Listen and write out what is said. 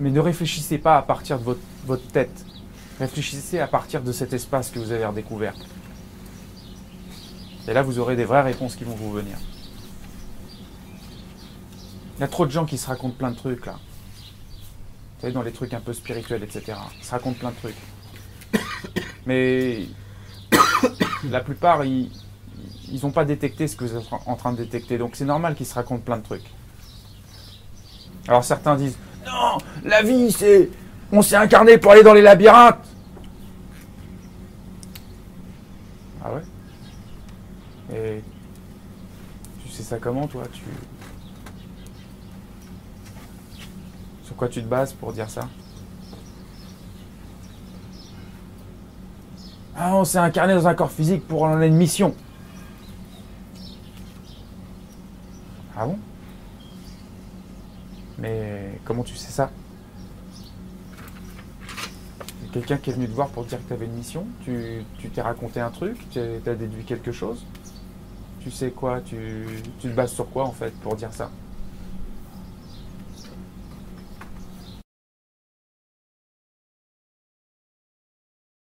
Mais ne réfléchissez pas à partir de votre, tête. Réfléchissez à partir de cet espace que vous avez redécouvert. Et là, vous aurez des vraies réponses qui vont vous venir. Il y a trop de gens qui se racontent plein de trucs là. Vous savez, dans les trucs un peu spirituels, etc. Ils se racontent plein de trucs. Mais la plupart, ils n'ont pas détecté ce que vous êtes en train de détecter. Donc c'est normal qu'ils se racontent plein de trucs. Alors certains disent Non, la vie, c'est. On s'est incarné pour aller dans les labyrinthes. Ah ouais? Et. Tu sais ça comment, toi? Tu. Sur quoi tu te bases pour dire ça? Ah, on s'est incarné dans un corps physique pour en aller une mission. Ah bon? Mais comment tu sais ça? Quelqu'un qui est venu te voir pour te dire que tu avais une mission Tu t'es raconté un truc Tu as déduit quelque chose. Tu sais quoi tu, tu te bases sur quoi en fait pour dire ça?